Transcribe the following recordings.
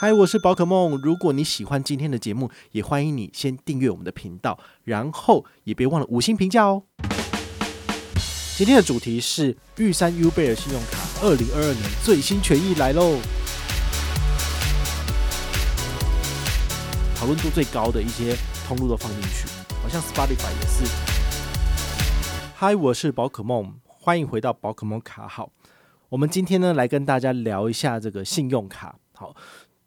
嗨，我是宝可梦。如果你喜欢今天的节目，也欢迎你先订阅我们的频道，然后也别忘了五星评价哦。今天的主题是玉山 U 贝尔信用卡二零二二年最新权益来喽，讨论度最高的一些通路都放进去，好像 Spotify 也是。嗨，我是宝可梦，欢迎回到宝可梦卡号。我们今天呢，来跟大家聊一下这个信用卡，好。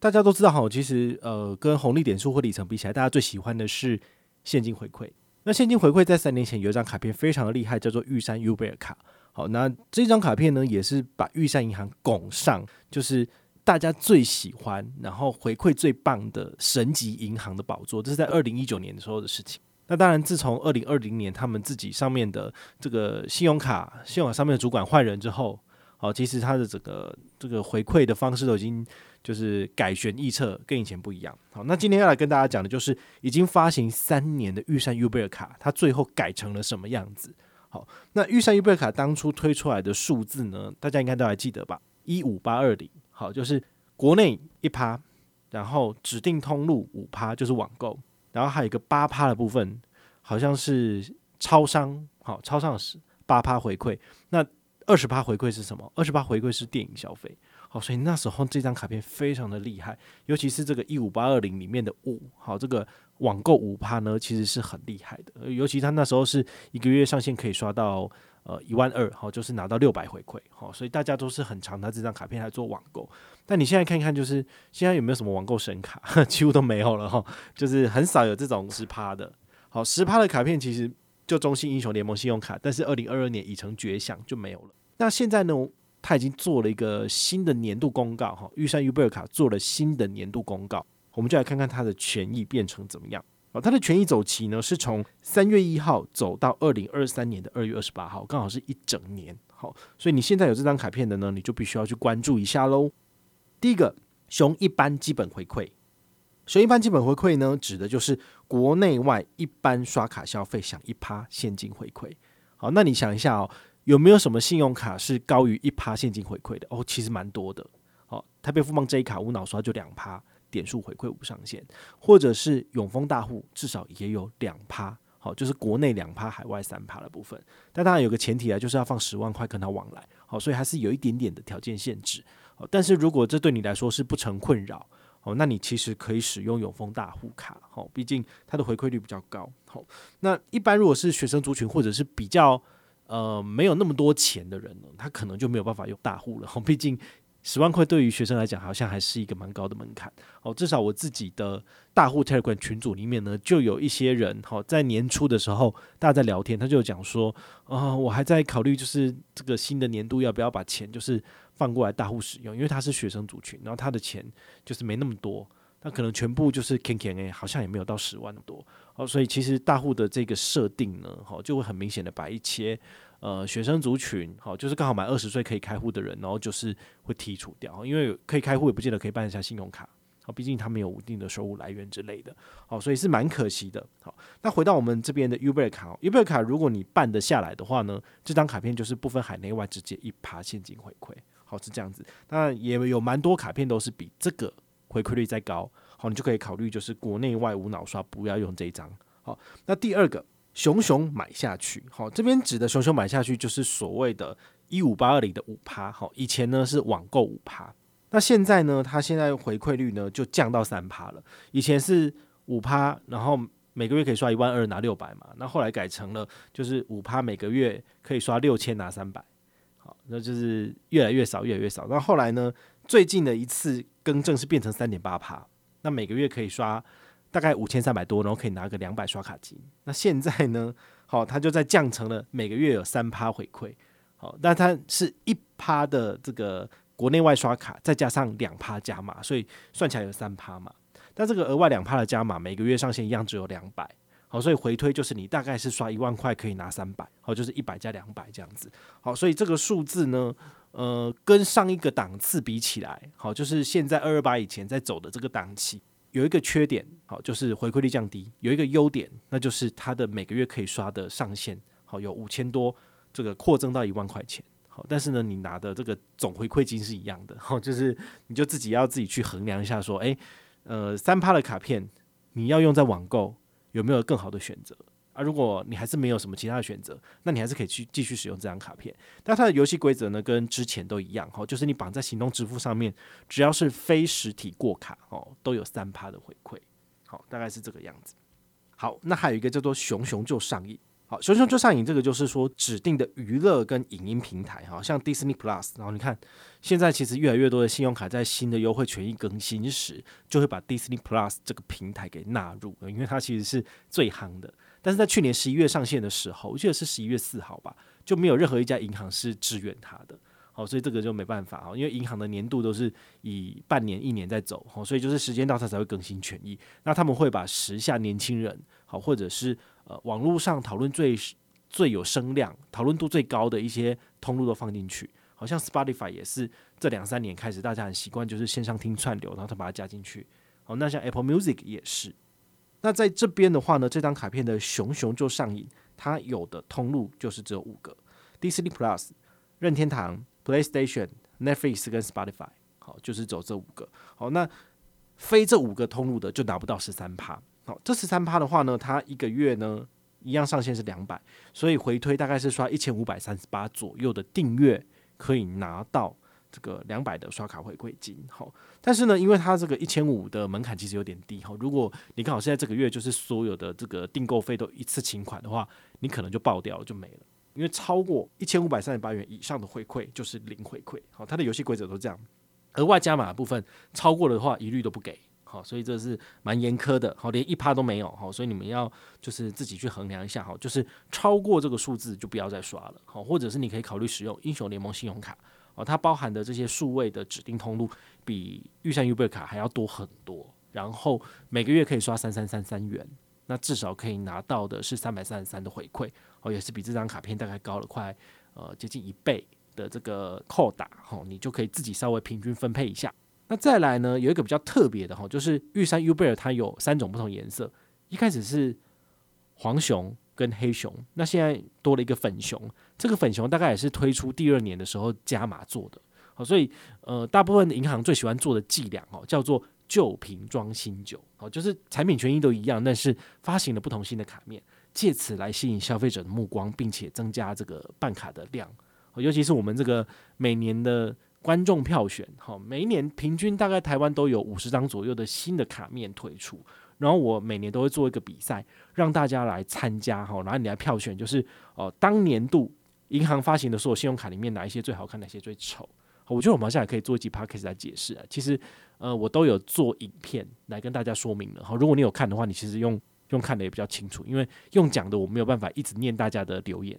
大家都知道哈，其实呃，跟红利点数或里程比起来，大家最喜欢的是现金回馈。那现金回馈在三年前有一张卡片非常的厉害，叫做玉山 U 贝尔卡。好，那这张卡片呢，也是把玉山银行拱上，就是大家最喜欢，然后回馈最棒的神级银行的宝座。这是在二零一九年的时候的事情。那当然，自从二零二零年他们自己上面的这个信用卡，信用卡上面的主管换人之后，好，其实它的整个这个回馈的方式都已经。就是改弦易辙，跟以前不一样。好，那今天要来跟大家讲的就是已经发行三年的玉山 U 贝尔卡，它最后改成了什么样子？好，那玉山 U 贝尔卡当初推出来的数字呢，大家应该都还记得吧？一五八二零，好，就是国内一趴，然后指定通路五趴，就是网购，然后还有一个八趴的部分，好像是超商，好，超商是八趴回馈。那二十趴回馈是什么？二十趴回馈是电影消费。好，所以那时候这张卡片非常的厉害，尤其是这个一五八二零里面的五，好，这个网购五趴呢，其实是很厉害的。尤其他那时候是一个月上限可以刷到呃一万二，好，就是拿到六百回馈，好，所以大家都是很常拿这张卡片来做网购。但你现在看看，就是现在有没有什么网购神卡？几乎都没有了哈，就是很少有这种十趴的。好，十趴的卡片其实就中信英雄联盟信用卡，但是二零二二年已成绝响，就没有了。那现在呢？他已经做了一个新的年度公告，哈，玉山 U 贝尔卡做了新的年度公告，我们就来看看它的权益变成怎么样。哦，它的权益走期呢是从三月一号走到二零二三年的二月二十八号，刚好是一整年。好，所以你现在有这张卡片的呢，你就必须要去关注一下喽。第一个，熊一般基本回馈，所以一般基本回馈呢，指的就是国内外一般刷卡消费享一趴现金回馈。好，那你想一下哦。有没有什么信用卡是高于一趴现金回馈的？哦，其实蛮多的。哦，台北富邦这一卡无脑刷就两趴点数回馈无上限，或者是永丰大户至少也有两趴。好，就是国内两趴，海外三趴的部分。但当然有个前提啊，就是要放十万块跟他往来。好，所以还是有一点点的条件限制。好，但是如果这对你来说是不成困扰，哦，那你其实可以使用永丰大户卡。好，毕竟它的回馈率比较高。好，那一般如果是学生族群或者是比较。呃，没有那么多钱的人呢，他可能就没有办法用大户了。哦毕竟十万块对于学生来讲，好像还是一个蛮高的门槛。哦，至少我自己的大户泰尔管群组里面呢，就有一些人，好，在年初的时候，大家在聊天，他就讲说，啊、我还在考虑，就是这个新的年度要不要把钱就是放过来大户使用，因为他是学生族群，然后他的钱就是没那么多。那可能全部就是 K K A，好像也没有到十万那么多哦，所以其实大户的这个设定呢，就会很明显的把一些呃学生族群，好就是刚好满二十岁可以开户的人，然后就是会剔除掉，因为可以开户也不见得可以办一下信用卡，好，毕竟他没有稳定的收入来源之类的，好，所以是蛮可惜的。好，那回到我们这边的 U 贝尔卡，U 贝尔卡如果你办得下来的话呢，这张卡片就是不分海内外直接一趴现金回馈，好是这样子。那也有蛮多卡片都是比这个。回馈率再高，好，你就可以考虑就是国内外无脑刷，不要用这一张。好，那第二个熊熊买下去，好，这边指的熊熊买下去就是所谓的一五八二零的五趴，好，以前呢是网购五趴，那现在呢，它现在回馈率呢就降到三趴了。以前是五趴，然后每个月可以刷一万二拿六百嘛，那后来改成了就是五趴，每个月可以刷六千拿三百，那就是越来越少，越来越少。那后来呢，最近的一次。更正是变成三点八趴，那每个月可以刷大概五千三百多，然后可以拿个两百刷卡金。那现在呢，好，它就在降成了每个月有三趴回馈，好，但它是一趴的这个国内外刷卡，再加上两趴加码，所以算起来有三趴嘛。但这个额外两趴的加码，每个月上限一样只有两百，好，所以回推就是你大概是刷一万块可以拿三百，好，就是一百加两百这样子，好，所以这个数字呢。呃，跟上一个档次比起来，好，就是现在二二八以前在走的这个档期，有一个缺点，好，就是回馈率降低；有一个优点，那就是它的每个月可以刷的上限，好，有五千多，这个扩增到一万块钱，好，但是呢，你拿的这个总回馈金是一样的，好，就是你就自己要自己去衡量一下，说，诶，呃，三趴的卡片你要用在网购有没有更好的选择？啊，如果你还是没有什么其他的选择，那你还是可以去继续使用这张卡片。但它的游戏规则呢，跟之前都一样，哈，就是你绑在行动支付上面，只要是非实体过卡，哦，都有三趴的回馈，好，大概是这个样子。好，那还有一个叫做“熊熊就上瘾”。好，熊熊就上瘾，这个就是说指定的娱乐跟影音平台，哈，像 Disney Plus。然后你看，现在其实越来越多的信用卡在新的优惠权益更新时，就会把 Disney Plus 这个平台给纳入，因为它其实是最夯的。但是在去年十一月上线的时候，我记得是十一月四号吧，就没有任何一家银行是支援它的。好，所以这个就没办法啊，因为银行的年度都是以半年、一年在走，好，所以就是时间到它才会更新权益。那他们会把时下年轻人，好，或者是呃网络上讨论最最有声量、讨论度最高的一些通路都放进去。好像 Spotify 也是这两三年开始，大家很习惯就是线上听串流，然后他把它加进去。好，那像 Apple Music 也是。那在这边的话呢，这张卡片的熊熊就上瘾，它有的通路就是只有五个：Disney Plus、任天堂、PlayStation、Netflix 跟 Spotify。好，就是走这五个。好，那非这五个通路的就拿不到十三趴。好，这十三趴的话呢，它一个月呢一样上限是两百，所以回推大概是刷一千五百三十八左右的订阅可以拿到。这个两百的刷卡回馈金，好，但是呢，因为它这个一千五的门槛其实有点低，哈，如果你刚好现在这个月就是所有的这个订购费都一次清款的话，你可能就爆掉了，就没了，因为超过一千五百三十八元以上的回馈就是零回馈，好，它的游戏规则都这样，额外加码的部分超过的话一律都不给，好，所以这是蛮严苛的，好，连一趴都没有，好，所以你们要就是自己去衡量一下，好，就是超过这个数字就不要再刷了，好，或者是你可以考虑使用英雄联盟信用卡。哦，它包含的这些数位的指定通路比预算 UBER 卡还要多很多，然后每个月可以刷三三三三元，那至少可以拿到的是三百三十三的回馈，哦，也是比这张卡片大概高了快呃接近一倍的这个扣打，哦，你就可以自己稍微平均分配一下。那再来呢，有一个比较特别的哈，就是玉山 UBER 它有三种不同颜色，一开始是黄熊。跟黑熊，那现在多了一个粉熊，这个粉熊大概也是推出第二年的时候加码做的，好，所以呃，大部分银行最喜欢做的伎俩哦，叫做旧瓶装新酒，哦，就是产品权益都一样，但是发行了不同新的卡面，借此来吸引消费者的目光，并且增加这个办卡的量，尤其是我们这个每年的观众票选，好，每一年平均大概台湾都有五十张左右的新的卡面推出。然后我每年都会做一个比赛，让大家来参加哈，然后你来票选，就是哦，当年度银行发行的所有信用卡里面哪一些最好看，哪些最丑。我觉得我们现在可以做一集 podcast 来解释啊。其实呃，我都有做影片来跟大家说明了。好，如果你有看的话，你其实用用看的也比较清楚，因为用讲的我没有办法一直念大家的留言，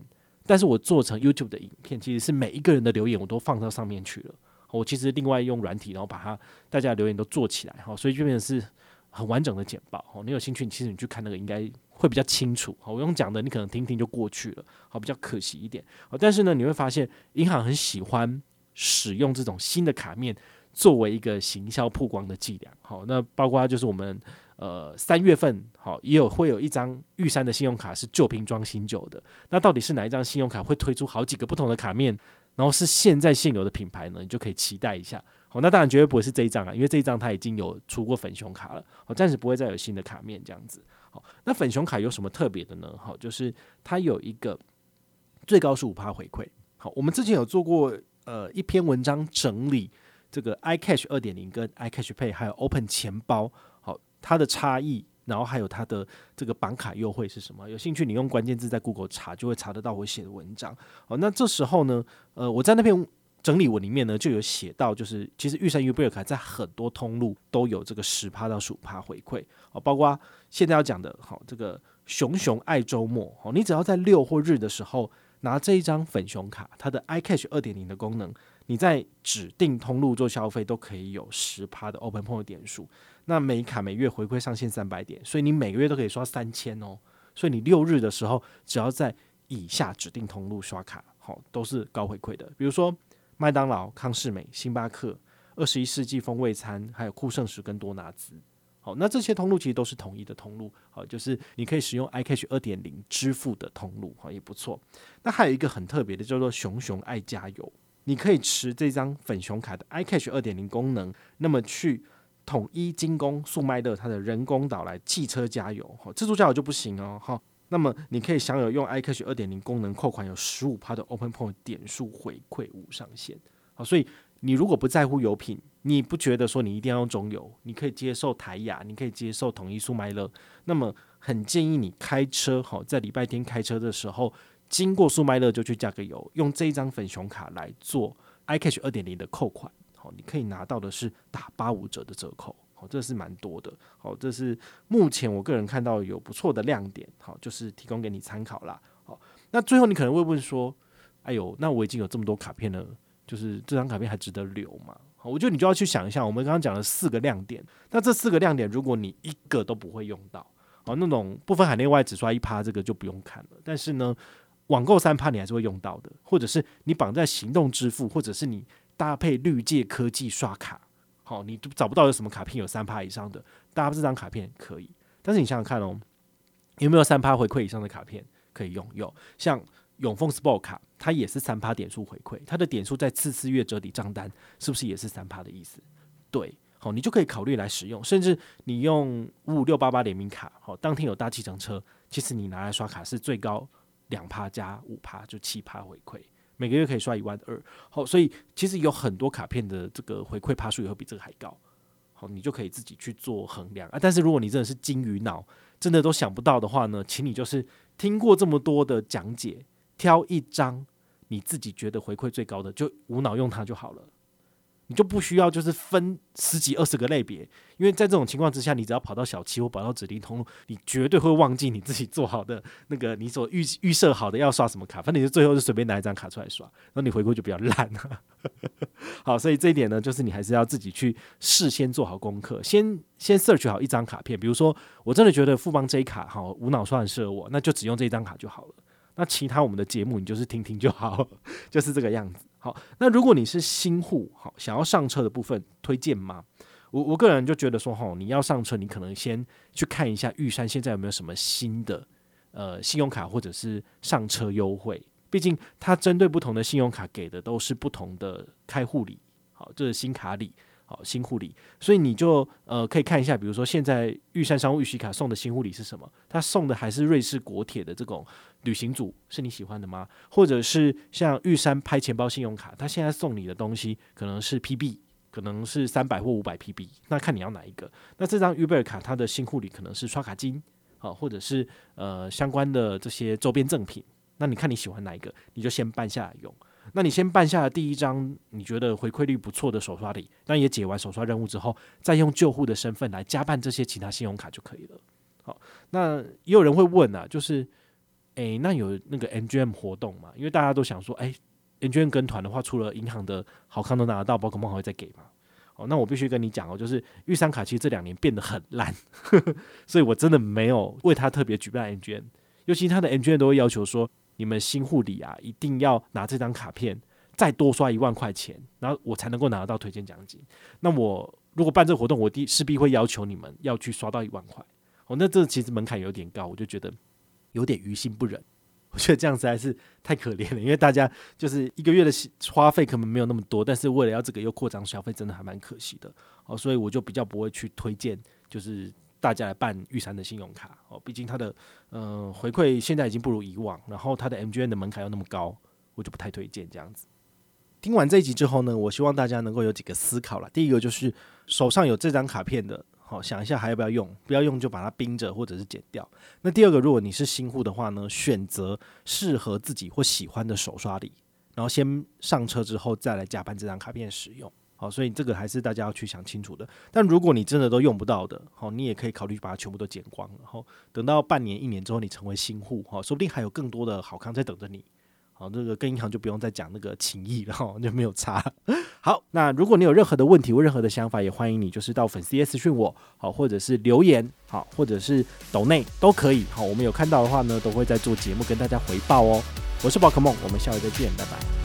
但是我做成 YouTube 的影片，其实是每一个人的留言我都放到上面去了。我其实另外用软体，然后把它大家留言都做起来哈，所以就变成是。很完整的简报哦，你有兴趣，其实你去看那个应该会比较清楚。好，我用讲的，你可能听听就过去了，好，比较可惜一点。好，但是呢，你会发现银行很喜欢使用这种新的卡面作为一个行销曝光的伎俩。好，那包括就是我们呃三月份好也有会有一张玉山的信用卡是旧瓶装新酒的。那到底是哪一张信用卡会推出好几个不同的卡面，然后是现在现有的品牌呢？你就可以期待一下。好，那当然绝对不会是这一张啊，因为这一张它已经有出过粉熊卡了，好，暂时不会再有新的卡面这样子。好，那粉熊卡有什么特别的呢？好，就是它有一个最高是五趴回馈。好，我们之前有做过呃一篇文章整理这个 iCash 二点零跟 iCash Pay 还有 Open 钱包，它的差异，然后还有它的这个绑卡优惠是什么？有兴趣你用关键字在 Google 查就会查得到我写的文章。好，那这时候呢，呃，我在那篇。整理文里面呢，就有写到，就是其实玉山 UBER 卡在很多通路都有这个十趴到十五趴回馈哦，包括现在要讲的，好这个熊熊爱周末哦，你只要在六或日的时候拿这一张粉熊卡，它的 iCash 二点零的功能，你在指定通路做消费都可以有十趴的 Open Point 点数，那每卡每月回馈上限三百点，所以你每个月都可以刷三千哦，所以你六日的时候只要在以下指定通路刷卡，好都是高回馈的，比如说。麦当劳、康是美、星巴克、二十一世纪风味餐，还有酷盛食跟多拿滋，好，那这些通路其实都是统一的通路，好，就是你可以使用 iCash 二点零支付的通路，好，也不错。那还有一个很特别的叫做熊熊爱加油，你可以持这张粉熊卡的 iCash 二点零功能，那么去统一金工、速卖乐它的人工岛来汽车加油，好，自助加油就不行哦，好，那么你可以享有用 iCash 二点零功能扣款有十五趴的 Open Point 点数回馈无上限，好，所以。你如果不在乎油品，你不觉得说你一定要用中油，你可以接受台亚，你可以接受统一速卖乐，那么很建议你开车好，在礼拜天开车的时候，经过速卖乐就去加个油，用这一张粉熊卡来做 iCash 二点零的扣款，好，你可以拿到的是打八五折的折扣，好，这是蛮多的，好，这是目前我个人看到有不错的亮点，好，就是提供给你参考啦，好，那最后你可能会问说，哎呦，那我已经有这么多卡片了。就是这张卡片还值得留吗？我觉得你就要去想一下，我们刚刚讲了四个亮点，那这四个亮点，如果你一个都不会用到，哦，那种不分海内外只刷一趴，这个就不用看了。但是呢，网购三趴你还是会用到的，或者是你绑在行动支付，或者是你搭配绿界科技刷卡，好，你找不到有什么卡片有三趴以上的，搭这张卡片可以。但是你想想看哦，有没有三趴回馈以上的卡片可以用？有，像。永丰 Sport 卡，它也是三趴点数回馈，它的点数在次次月折抵账单，是不是也是三趴的意思？对，好，你就可以考虑来使用，甚至你用五五六八八联名卡，好，当天有搭计程车，其实你拿来刷卡是最高两趴加五趴，就七趴回馈，每个月可以刷一万二，好，所以其实有很多卡片的这个回馈趴数也会比这个还高，好，你就可以自己去做衡量啊。但是如果你真的是金鱼脑，真的都想不到的话呢，请你就是听过这么多的讲解。挑一张你自己觉得回馈最高的，就无脑用它就好了。你就不需要就是分十几二十个类别，因为在这种情况之下，你只要跑到小七或跑到指定通路，你绝对会忘记你自己做好的那个你所预预设好的要刷什么卡，反正你就最后就随便拿一张卡出来刷，然后你回馈就比较烂了。好，所以这一点呢，就是你还是要自己去事先做好功课，先先 search 好一张卡片，比如说我真的觉得富邦这一卡好无脑刷很适合我，那就只用这一张卡就好了。那其他我们的节目你就是听听就好，就是这个样子。好，那如果你是新户，好想要上车的部分推荐吗？我我个人就觉得说，哈，你要上车，你可能先去看一下玉山现在有没有什么新的呃信用卡或者是上车优惠。毕竟它针对不同的信用卡给的都是不同的开户礼，好，这是新卡礼。新护理，所以你就呃可以看一下，比如说现在玉山商务预习卡送的新护理是什么？他送的还是瑞士国铁的这种旅行组，是你喜欢的吗？或者是像玉山拍钱包信用卡，他现在送你的东西可能是 PB，可能是三百或五百 PB，那看你要哪一个。那这张 Uber 卡它的新护理可能是刷卡金，好，或者是呃相关的这些周边赠品，那你看你喜欢哪一个，你就先办下来用。那你先办下了第一张你觉得回馈率不错的手刷礼，那也解完手刷任务之后，再用旧户的身份来加办这些其他信用卡就可以了。好，那也有人会问啊，就是，诶、那有那个 MGM 活动嘛？因为大家都想说，诶，MGM 跟团的话，除了银行的好康都拿得到，宝可梦还会再给吗？哦，那我必须跟你讲哦，就是玉山卡其实这两年变得很烂，所以我真的没有为他特别举办 MGM，尤其他的 MGM 都会要求说。你们新护理啊，一定要拿这张卡片再多刷一万块钱，然后我才能够拿得到推荐奖金。那我如果办这个活动，我第势必会要求你们要去刷到一万块。哦，那这其实门槛有点高，我就觉得有点于心不忍。我觉得这样实在是太可怜了，因为大家就是一个月的花费可能没有那么多，但是为了要这个又扩张消费，真的还蛮可惜的。哦，所以我就比较不会去推荐，就是。大家来办玉山的信用卡哦，毕竟它的呃回馈现在已经不如以往，然后它的 MGM 的门槛又那么高，我就不太推荐这样子。听完这一集之后呢，我希望大家能够有几个思考了。第一个就是手上有这张卡片的，好想一下还要不要用，不要用就把它冰着或者是剪掉。那第二个，如果你是新户的话呢，选择适合自己或喜欢的手刷礼，然后先上车之后再来加办这张卡片使用。好，所以这个还是大家要去想清楚的。但如果你真的都用不到的，好，你也可以考虑把它全部都剪光，然后等到半年、一年之后，你成为新户，好，说不定还有更多的好康在等着你。好，这个跟银行就不用再讲那个情谊了，哈，就没有差。好，那如果你有任何的问题或任何的想法，也欢迎你就是到粉丝页私讯我，好，或者是留言，好，或者是抖内都可以。好，我们有看到的话呢，都会在做节目跟大家回报哦。我是宝可梦，我们下回再见，拜拜。